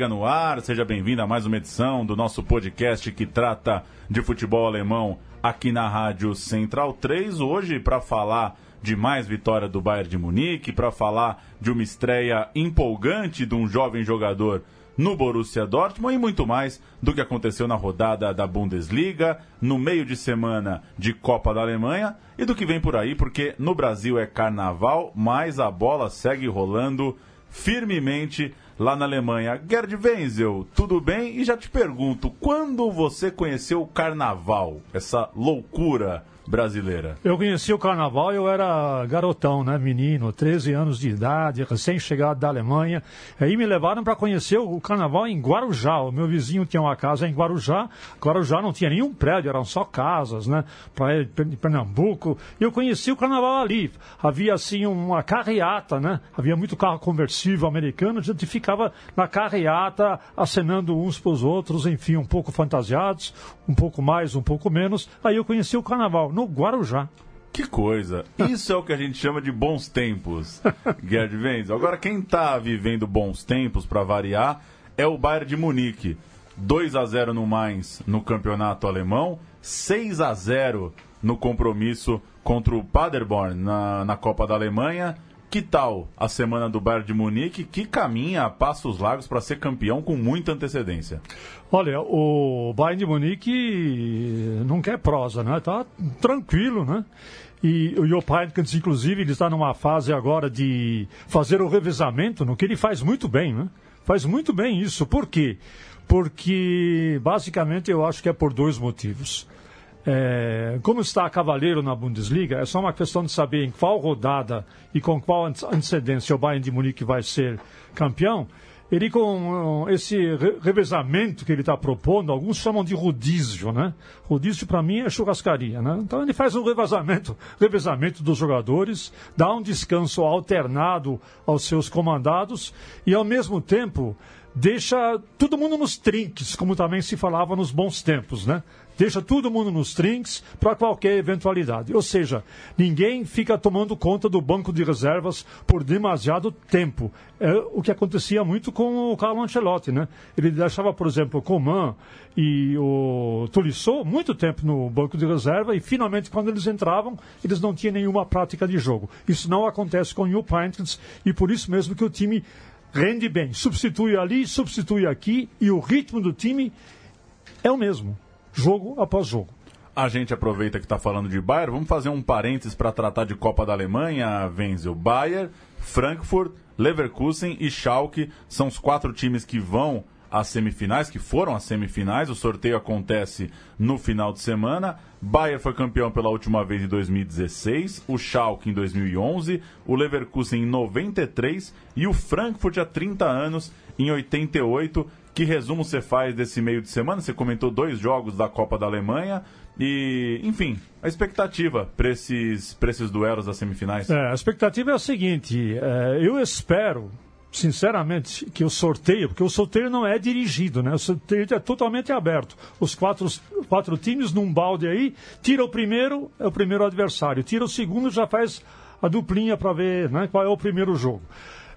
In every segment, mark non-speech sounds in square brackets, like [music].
Bundesliga no ar, seja bem-vindo a mais uma edição do nosso podcast que trata de futebol alemão aqui na Rádio Central 3. Hoje, para falar de mais vitória do Bayern de Munique, para falar de uma estreia empolgante de um jovem jogador no Borussia Dortmund e muito mais do que aconteceu na rodada da Bundesliga, no meio de semana de Copa da Alemanha e do que vem por aí, porque no Brasil é carnaval, mas a bola segue rolando firmemente lá na Alemanha. Gerd Wenzel, tudo bem? E já te pergunto, quando você conheceu o carnaval, essa loucura brasileira? Eu conheci o carnaval, eu era garotão, né, menino, 13 anos de idade, recém-chegado da Alemanha. Aí me levaram para conhecer o carnaval em Guarujá. O meu vizinho tinha uma casa em Guarujá. Guarujá não tinha nenhum prédio, eram só casas, né, para Pernambuco. E eu conheci o carnaval ali. Havia assim uma carreata, né? Havia muito carro conversível americano, a gente ficava na carreata acenando uns para os outros, enfim, um pouco fantasiados, um pouco mais, um pouco menos. Aí eu conheci o carnaval no Guarujá. Que coisa! Isso é o que a gente chama de bons tempos, [laughs] Gerd Wenzel. Agora, quem está vivendo bons tempos, para variar, é o Bayern de Munique. 2 a 0 no Mainz no campeonato alemão, 6 a 0 no compromisso contra o Paderborn na, na Copa da Alemanha. Que tal a semana do Bayern de Munique, que caminha a passos largos para ser campeão com muita antecedência? Olha, o Bayern de Munique não quer prosa, né? Tá tranquilo, né? E o Joe Heynckes, inclusive, ele está numa fase agora de fazer o revezamento, no que ele faz muito bem, né? Faz muito bem isso. Por quê? Porque, basicamente, eu acho que é por dois motivos. É, como está Cavaleiro na Bundesliga, é só uma questão de saber em qual rodada e com qual antecedência o Bayern de Munique vai ser campeão. Ele, com esse revezamento que ele está propondo, alguns chamam de rodízio, né? Rodízio, para mim, é churrascaria, né? Então, ele faz um revezamento, [laughs] revezamento dos jogadores, dá um descanso alternado aos seus comandados e, ao mesmo tempo, deixa todo mundo nos trinques, como também se falava nos bons tempos, né? Deixa todo mundo nos trinks para qualquer eventualidade. Ou seja, ninguém fica tomando conta do banco de reservas por demasiado tempo. É o que acontecia muito com o Carlo Ancelotti, né? Ele deixava, por exemplo, o Coman e o Tolisso muito tempo no banco de reserva e finalmente quando eles entravam, eles não tinham nenhuma prática de jogo. Isso não acontece com o New Pintons e por isso mesmo que o time rende bem. Substitui ali, substitui aqui e o ritmo do time é o mesmo jogo após jogo. A gente aproveita que está falando de Bayern, vamos fazer um parênteses para tratar de Copa da Alemanha, Wenzel. Bayern, Frankfurt, Leverkusen e Schalke são os quatro times que vão às semifinais, que foram às semifinais. O sorteio acontece no final de semana. Bayern foi campeão pela última vez em 2016, o Schalke em 2011, o Leverkusen em 93 e o Frankfurt há 30 anos em 88. Que resumo você faz desse meio de semana? Você comentou dois jogos da Copa da Alemanha. E, enfim, a expectativa para esses, esses duelos das semifinais? É, a expectativa é a seguinte: é, eu espero, sinceramente, que o sorteio, porque o sorteio não é dirigido, né? O sorteio é totalmente aberto. Os quatro, quatro times num balde aí, tira o primeiro, é o primeiro adversário, tira o segundo, já faz a duplinha para ver né, qual é o primeiro jogo.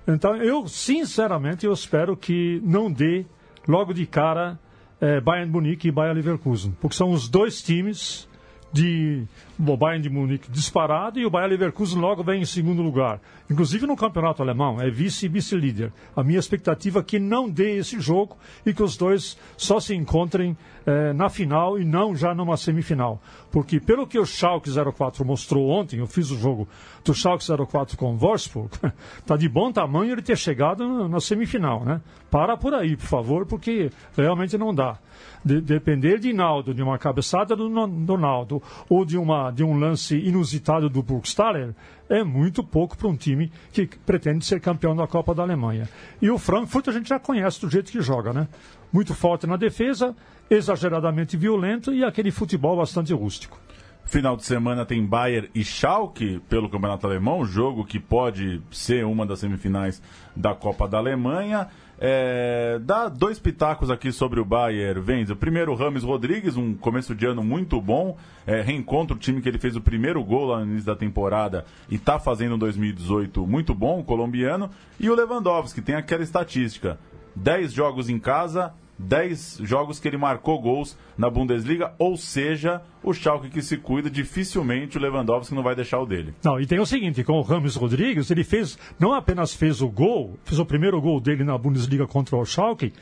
Então, eu, sinceramente, eu espero que não dê logo de cara é, Bayern Munique e Bayern Leverkusen, porque são os dois times de o Bayern de Munique disparado e o Bayern Leverkusen logo vem em segundo lugar. Inclusive no campeonato alemão, é vice e vice-líder. A minha expectativa é que não dê esse jogo e que os dois só se encontrem eh, na final e não já numa semifinal. Porque pelo que o Schalke 04 mostrou ontem, eu fiz o jogo do Schalke 04 com o Wolfsburg, [laughs] tá de bom tamanho ele ter chegado na semifinal, né? Para por aí, por favor, porque realmente não dá. De, depender de Naldo, de uma cabeçada do, do Naldo, ou de, uma, de um lance inusitado do Burgstaller, é muito pouco para um time que pretende ser campeão da Copa da Alemanha. E o Frankfurt a gente já conhece do jeito que joga, né? Muito forte na defesa, exageradamente violento e aquele futebol bastante rústico. Final de semana tem Bayern e Schalke pelo Campeonato Alemão, jogo que pode ser uma das semifinais da Copa da Alemanha. É, dá dois pitacos aqui sobre o Bayern, Venz. O primeiro, Rames Rodrigues, um começo de ano muito bom. É, reencontra o time que ele fez o primeiro gol lá no início da temporada e está fazendo um 2018 muito bom, o colombiano. E o Lewandowski, tem aquela estatística: 10 jogos em casa, 10 jogos que ele marcou gols na Bundesliga, ou seja, o Schalke que se cuida, dificilmente o Lewandowski não vai deixar o dele. Não, e tem o seguinte, com o Ramos Rodrigues, ele fez, não apenas fez o gol, fez o primeiro gol dele na Bundesliga contra o Schalke,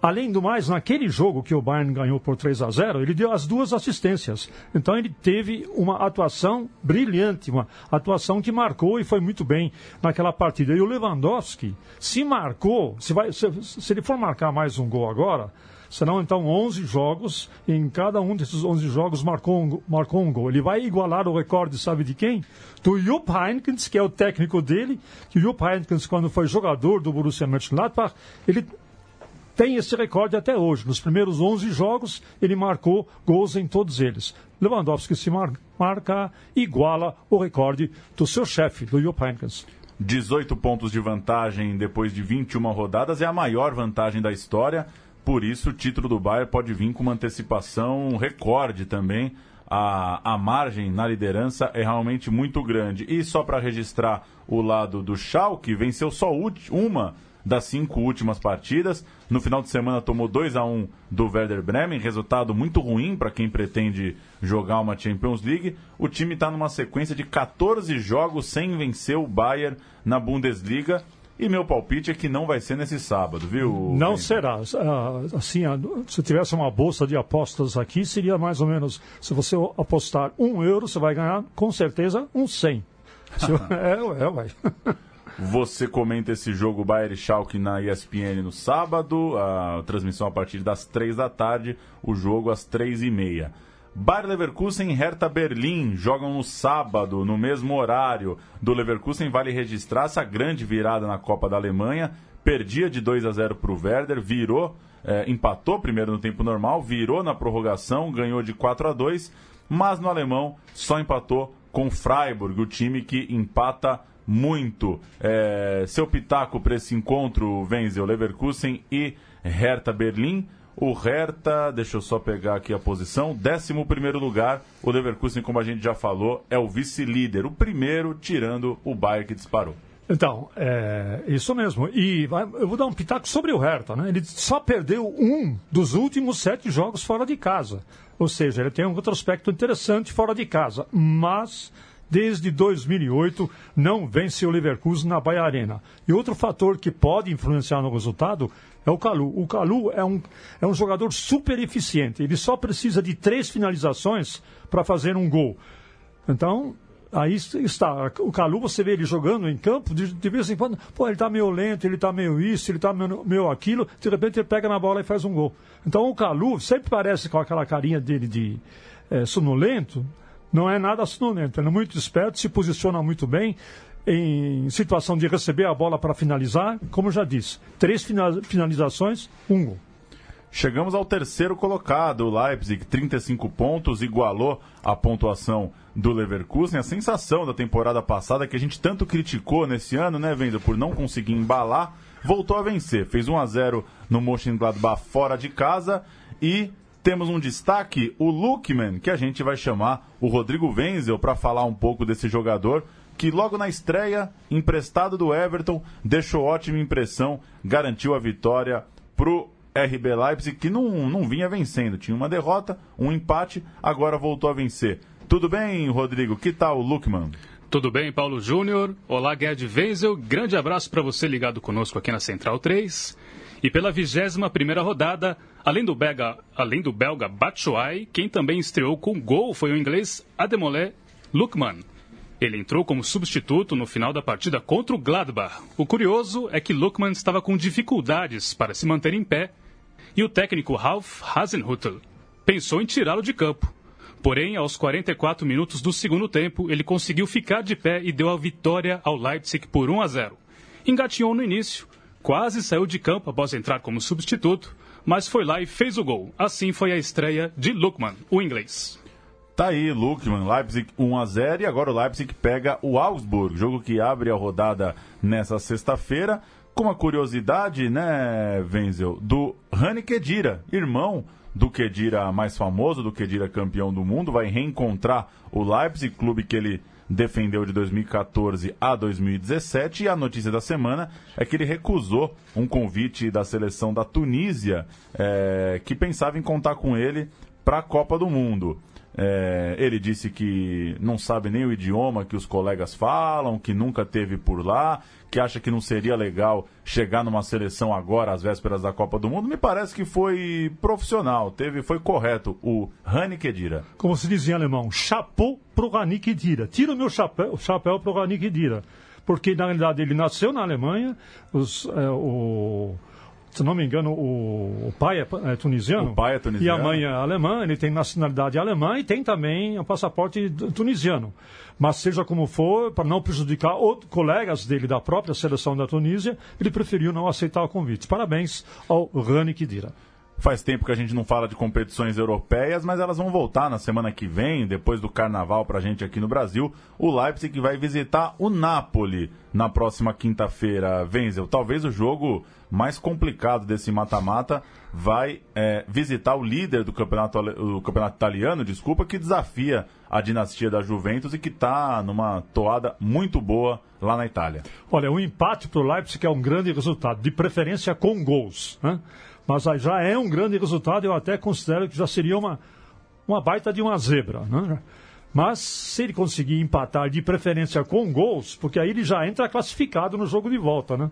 Além do mais, naquele jogo que o Bayern ganhou por 3 a 0, ele deu as duas assistências. Então ele teve uma atuação brilhante, uma atuação que marcou e foi muito bem naquela partida. E o Lewandowski, se marcou, se, vai, se, se ele for marcar mais um gol agora, serão então 11 jogos, e em cada um desses 11 jogos marcou um, marcou um gol. Ele vai igualar o recorde, sabe de quem? Do Jupp Heynckes, que é o técnico dele, que o Jupp Heynckes, quando foi jogador do Borussia Mönchengladbach, ele tem esse recorde até hoje. Nos primeiros 11 jogos, ele marcou gols em todos eles. Lewandowski se mar marca, iguala o recorde do seu chefe, do Jupp Heynckes. 18 pontos de vantagem depois de 21 rodadas é a maior vantagem da história. Por isso, o título do Bayern pode vir com uma antecipação recorde também. A, a margem na liderança é realmente muito grande. E só para registrar o lado do Schalke, venceu só uma das cinco últimas partidas. No final de semana tomou 2 a 1 do Werder Bremen, resultado muito ruim para quem pretende jogar uma Champions League. O time está numa sequência de 14 jogos sem vencer o Bayern na Bundesliga. E meu palpite é que não vai ser nesse sábado, viu? Não será. Ah, assim, ah, se tivesse uma bolsa de apostas aqui, seria mais ou menos. Se você apostar um euro, você vai ganhar com certeza um 100. [laughs] é, é, vai. [laughs] Você comenta esse jogo Bayern Schalke na ESPN no sábado, a transmissão a partir das três da tarde, o jogo às três e meia. Bayer Leverkusen e Hertha Berlim jogam no sábado, no mesmo horário. Do Leverkusen vale registrar essa grande virada na Copa da Alemanha. Perdia de 2 a 0 para o Werder, virou, é, empatou primeiro no tempo normal, virou na prorrogação, ganhou de 4 a 2 mas no alemão só empatou com Freiburg, o time que empata muito. É, seu pitaco para esse encontro, Wenzel, Leverkusen e Hertha Berlim. O Hertha, deixa eu só pegar aqui a posição, 11 lugar. O Leverkusen, como a gente já falou, é o vice-líder, o primeiro, tirando o Bayern que disparou. Então, é isso mesmo. E eu vou dar um pitaco sobre o Hertha. Né? Ele só perdeu um dos últimos sete jogos fora de casa. Ou seja, ele tem um retrospecto interessante fora de casa. Mas desde 2008 não vence o Leverkusen na Bahia Arena. E outro fator que pode influenciar no resultado é o Calu. O Calu é um, é um jogador super eficiente. Ele só precisa de três finalizações para fazer um gol. Então, aí está. O Calu, você vê ele jogando em campo, de, de vez em quando, pô, ele está meio lento, ele está meio isso, ele está meio, meio, aquilo, de repente ele pega na bola e faz um gol. Então o Calu sempre parece com aquela carinha dele de é, sonolento, não é nada sonolento, ele é muito esperto, se posiciona muito bem em situação de receber a bola para finalizar, como já disse, três finalizações, um gol. Chegamos ao terceiro colocado, o Leipzig, 35 pontos, igualou a pontuação do Leverkusen. A sensação da temporada passada que a gente tanto criticou nesse ano, né, Venda, por não conseguir embalar, voltou a vencer. Fez 1 a 0 no Mönchengladbach fora de casa e temos um destaque, o Lukman, que a gente vai chamar o Rodrigo Wenzel para falar um pouco desse jogador que logo na estreia, emprestado do Everton, deixou ótima impressão, garantiu a vitória pro RB Leipzig, que não, não vinha vencendo. Tinha uma derrota, um empate, agora voltou a vencer. Tudo bem, Rodrigo? Que tal o Lukman? Tudo bem, Paulo Júnior? Olá, Gerd Wenzel. Grande abraço para você ligado conosco aqui na Central 3. E pela 21 primeira rodada, além do belga, além do belga Batshuayi, quem também estreou com gol foi o inglês Ademolé Lukman. Ele entrou como substituto no final da partida contra o Gladbach. O curioso é que Lukman estava com dificuldades para se manter em pé e o técnico Ralf Hasenhüttl pensou em tirá-lo de campo. Porém, aos 44 minutos do segundo tempo, ele conseguiu ficar de pé e deu a vitória ao Leipzig por 1 a 0. Engatinhou no início, quase saiu de campo após entrar como substituto, mas foi lá e fez o gol. Assim foi a estreia de Lukman, o inglês. Tá aí, Lukman, Leipzig 1 a 0 e agora o Leipzig pega o Augsburg, jogo que abre a rodada nessa sexta-feira. Com uma curiosidade, né, Wenzel, do Rani Kedira, irmão do Kedira mais famoso, do Kedira campeão do mundo, vai reencontrar o Leipzig, clube que ele defendeu de 2014 a 2017. E a notícia da semana é que ele recusou um convite da seleção da Tunísia, é, que pensava em contar com ele para a Copa do Mundo. É, ele disse que não sabe nem o idioma que os colegas falam, que nunca teve por lá, que acha que não seria legal chegar numa seleção agora, às vésperas da Copa do Mundo. Me parece que foi profissional, teve, foi correto o Rani Kedira. Como se diz em alemão, chapeau pro Rani Kedira. Tira o meu chapéu, chapéu pro Rani Kedira. Porque, na realidade, ele nasceu na Alemanha, os, é, o se não me engano, o, o pai é, é, tunisiano. O pai é tunisiano. E a mãe é alemã, ele tem nacionalidade alemã e tem também o passaporte tunisiano. Mas seja como for, para não prejudicar outros colegas dele da própria seleção da Tunísia, ele preferiu não aceitar o convite. Parabéns ao Rani Kidira. Faz tempo que a gente não fala de competições europeias, mas elas vão voltar na semana que vem, depois do carnaval para a gente aqui no Brasil. O Leipzig vai visitar o Napoli na próxima quinta-feira. Wenzel, talvez o jogo mais complicado desse mata-mata vai é, visitar o líder do campeonato, campeonato italiano, desculpa, que desafia a dinastia da Juventus e que está numa toada muito boa lá na Itália. Olha, o empate para o Leipzig é um grande resultado, de preferência com gols. Né? Mas já é um grande resultado, eu até considero que já seria uma, uma baita de uma zebra. Né? Mas se ele conseguir empatar de preferência com gols, porque aí ele já entra classificado no jogo de volta, né?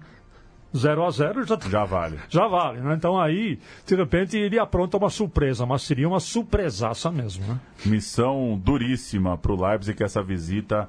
0 a 0 já, já vale. [laughs] Já vale, né? Então aí, de repente, ele apronta uma surpresa, mas seria uma surpresaça mesmo, né? Missão duríssima para o Leipzig essa visita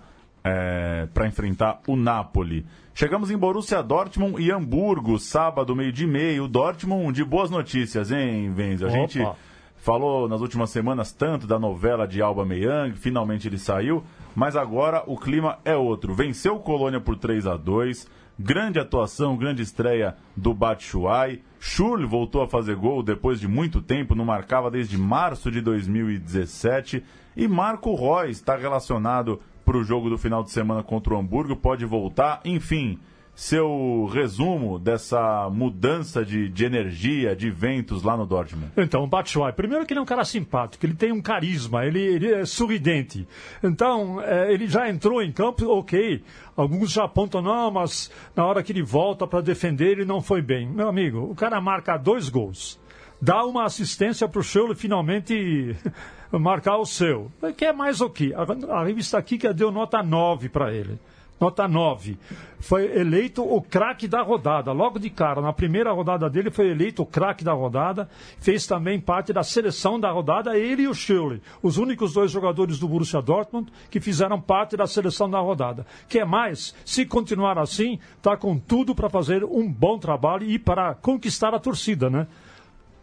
é, para enfrentar o Napoli. Chegamos em Borussia Dortmund e Hamburgo, sábado, meio de meio. Dortmund de boas notícias, hein, Venzo? A Opa. gente falou nas últimas semanas tanto da novela de Alba Meyang, finalmente ele saiu, mas agora o clima é outro. Venceu o Colônia por 3 a 2 grande atuação, grande estreia do Batshuayi. Schurl voltou a fazer gol depois de muito tempo, não marcava desde março de 2017. E Marco Reus está relacionado para o jogo do final de semana contra o Hamburgo, pode voltar. Enfim, seu resumo dessa mudança de, de energia, de ventos lá no Dortmund? Então, o Batshuayi, primeiro que ele é um cara simpático, ele tem um carisma, ele, ele é sorridente. Então, é, ele já entrou em campo, ok. Alguns já apontam, não, mas na hora que ele volta para defender, ele não foi bem. Meu amigo, o cara marca dois gols dá uma assistência para o Schürrle finalmente [laughs] marcar o seu. Quer mais o quê? A, a revista Kika deu nota 9 para ele. Nota 9. Foi eleito o craque da rodada. Logo de cara, na primeira rodada dele, foi eleito o craque da rodada. Fez também parte da seleção da rodada, ele e o Schürrle. Os únicos dois jogadores do Borussia Dortmund que fizeram parte da seleção da rodada. Quer mais? Se continuar assim, está com tudo para fazer um bom trabalho e para conquistar a torcida, né?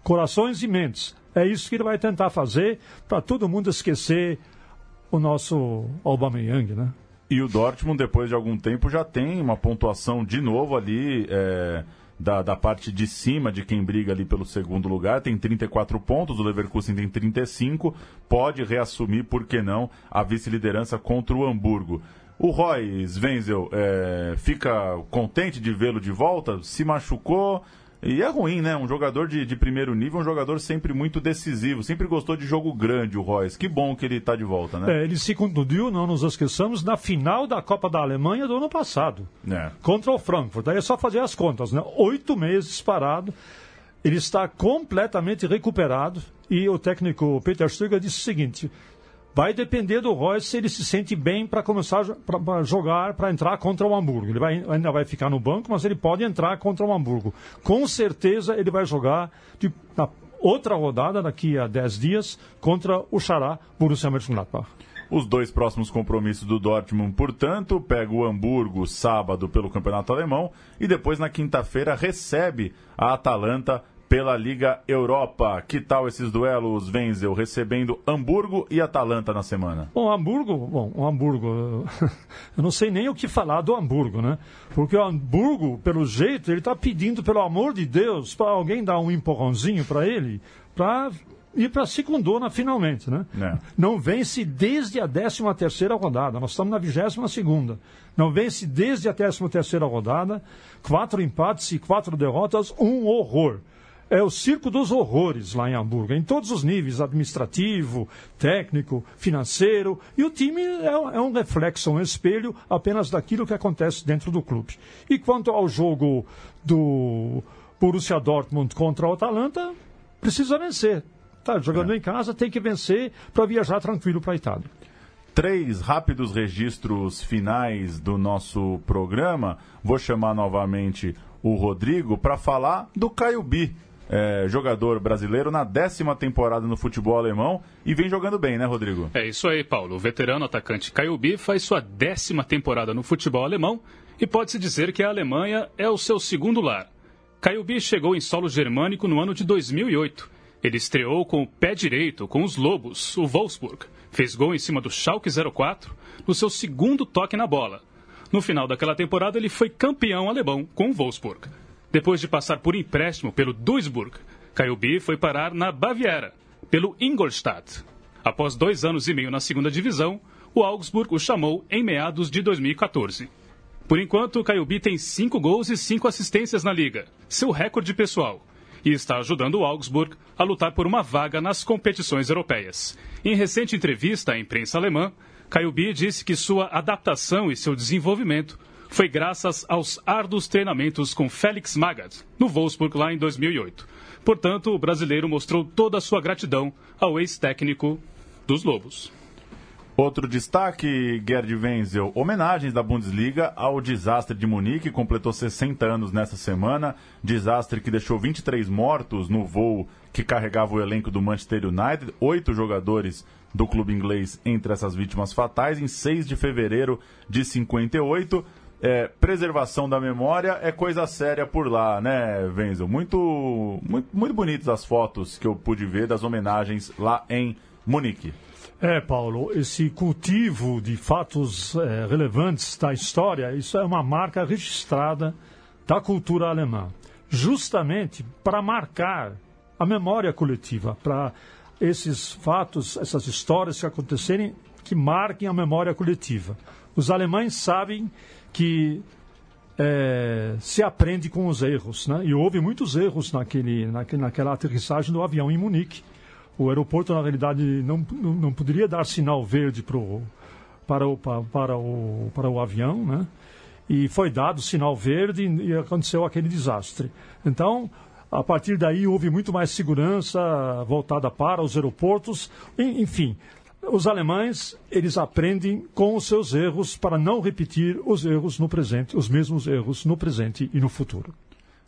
Corações e mentes. É isso que ele vai tentar fazer para todo mundo esquecer o nosso Aubameyang, né? E o Dortmund, depois de algum tempo, já tem uma pontuação de novo ali é, da, da parte de cima de quem briga ali pelo segundo lugar. Tem 34 pontos, o Leverkusen tem 35. Pode reassumir, por que não, a vice-liderança contra o Hamburgo. O Roy Wenzel é, fica contente de vê-lo de volta? Se machucou? E é ruim, né? Um jogador de, de primeiro nível, um jogador sempre muito decisivo, sempre gostou de jogo grande, o Royce. Que bom que ele está de volta, né? É, ele se contundiu, não nos esqueçamos, na final da Copa da Alemanha do ano passado. É. Contra o Frankfurt. Aí é só fazer as contas, né? Oito meses parado. Ele está completamente recuperado. E o técnico Peter Stöger disse o seguinte: Vai depender do Royce se ele se sente bem para começar a jogar, para entrar contra o Hamburgo. Ele vai, ainda vai ficar no banco, mas ele pode entrar contra o Hamburgo. Com certeza ele vai jogar de, na outra rodada, daqui a 10 dias, contra o Xará Borussia Mönchengladbach. Os dois próximos compromissos do Dortmund, portanto, pega o Hamburgo sábado pelo Campeonato Alemão e depois na quinta-feira recebe a Atalanta pela Liga Europa. Que tal esses duelos, Wenzel, recebendo Hamburgo e Atalanta na semana? Bom, Hamburgo, bom, o Hamburgo, [laughs] eu não sei nem o que falar do Hamburgo, né? Porque o Hamburgo, pelo jeito, ele está pedindo, pelo amor de Deus, para alguém dar um empurrãozinho para ele, para ir para a segundona finalmente, né? É. Não vence desde a 13 terceira rodada. Nós estamos na 22 segunda. Não vence desde a 13 terceira rodada. Quatro empates e quatro derrotas, um horror. É o circo dos horrores lá em Hamburgo, em todos os níveis, administrativo, técnico, financeiro. E o time é, é um reflexo, um espelho apenas daquilo que acontece dentro do clube. E quanto ao jogo do Borussia Dortmund contra o Atalanta, precisa vencer Tá jogando é. em casa, tem que vencer para viajar tranquilo para a Itália. Três rápidos registros finais do nosso programa. Vou chamar novamente o Rodrigo para falar do Caio Bi. É, jogador brasileiro na décima temporada no futebol alemão e vem jogando bem, né, Rodrigo? É isso aí, Paulo. O veterano atacante Caio Bi faz sua décima temporada no futebol alemão e pode-se dizer que a Alemanha é o seu segundo lar. Caio Bi chegou em solo germânico no ano de 2008 ele estreou com o pé direito com os Lobos, o Wolfsburg. Fez gol em cima do Schalke 04 no seu segundo toque na bola. No final daquela temporada, ele foi campeão alemão com o Wolfsburg. Depois de passar por empréstimo pelo Duisburg, Caiobi foi parar na Baviera, pelo Ingolstadt. Após dois anos e meio na segunda divisão, o Augsburg o chamou em meados de 2014. Por enquanto, Caiobi tem cinco gols e cinco assistências na liga, seu recorde pessoal e está ajudando o Augsburg a lutar por uma vaga nas competições europeias. Em recente entrevista à imprensa alemã, Bi disse que sua adaptação e seu desenvolvimento foi graças aos árduos treinamentos com Felix Magath, no Wolfsburg lá em 2008. Portanto, o brasileiro mostrou toda a sua gratidão ao ex-técnico dos Lobos. Outro destaque, Gerd Wenzel, homenagens da Bundesliga ao desastre de Munique, completou 60 anos nessa semana, desastre que deixou 23 mortos no voo que carregava o elenco do Manchester United, oito jogadores do clube inglês entre essas vítimas fatais, em 6 de fevereiro de 58. É, preservação da memória é coisa séria por lá, né, Wenzel? Muito, muito, muito bonitas as fotos que eu pude ver das homenagens lá em Munique. É, Paulo, esse cultivo de fatos é, relevantes da história, isso é uma marca registrada da cultura alemã, justamente para marcar a memória coletiva, para esses fatos, essas histórias que acontecerem, que marquem a memória coletiva. Os alemães sabem que é, se aprende com os erros, né? e houve muitos erros naquele, naquele, naquela aterrissagem do avião em Munique o aeroporto, na realidade, não, não poderia dar sinal verde pro, para, o, para, para, o, para o avião, né? E foi dado sinal verde e aconteceu aquele desastre. Então, a partir daí houve muito mais segurança voltada para os aeroportos. Enfim, os alemães, eles aprendem com os seus erros para não repetir os erros no presente, os mesmos erros no presente e no futuro.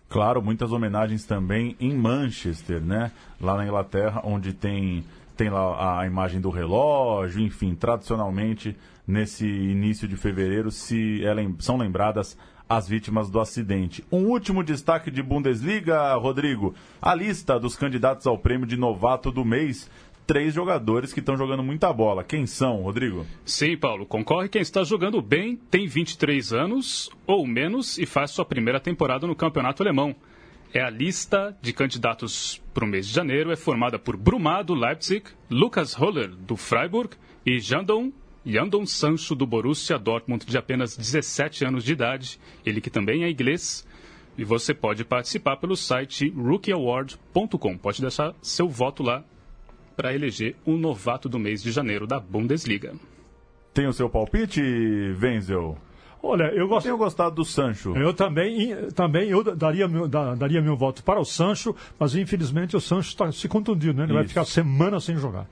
Claro, muitas homenagens também em Manchester, né? Lá na Inglaterra, onde tem, tem lá a imagem do relógio, enfim, tradicionalmente, nesse início de fevereiro, se é, são lembradas as vítimas do acidente. Um último destaque de Bundesliga, Rodrigo. A lista dos candidatos ao prêmio de novato do mês três jogadores que estão jogando muita bola. Quem são, Rodrigo? Sim, Paulo. Concorre quem está jogando bem, tem 23 anos ou menos e faz sua primeira temporada no campeonato alemão. É a lista de candidatos para o mês de janeiro é formada por Brumado, Leipzig, Lucas Holler, do Freiburg e Jandon Jandon Sancho, do Borussia Dortmund, de apenas 17 anos de idade, ele que também é inglês. E você pode participar pelo site rookieaward.com. Pode deixar seu voto lá para eleger o novato do mês de janeiro da Bundesliga. Tem o seu palpite, Wenzel? Olha, eu gosto. tenho gostado do Sancho. Eu também, também eu daria meu, daria meu voto para o Sancho, mas infelizmente o Sancho está se contundindo, né? Ele Isso. vai ficar semana sem jogar.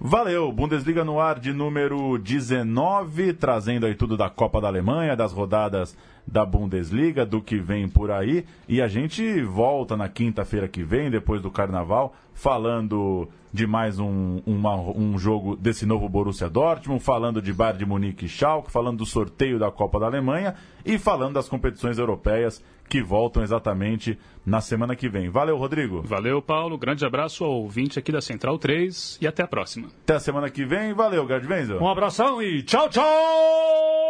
Valeu, Bundesliga no ar de número 19, trazendo aí tudo da Copa da Alemanha, das rodadas da Bundesliga, do que vem por aí. E a gente volta na quinta-feira que vem, depois do Carnaval, falando de mais um, uma, um jogo desse novo Borussia Dortmund, falando de Bayern de Munique e Schalke, falando do sorteio da Copa da Alemanha e falando das competições europeias que voltam exatamente na semana que vem. Valeu, Rodrigo. Valeu, Paulo. Grande abraço ao ouvinte aqui da Central 3 e até a próxima. Até a semana que vem. Valeu, Gerd Wenzel. Um abração e tchau, tchau!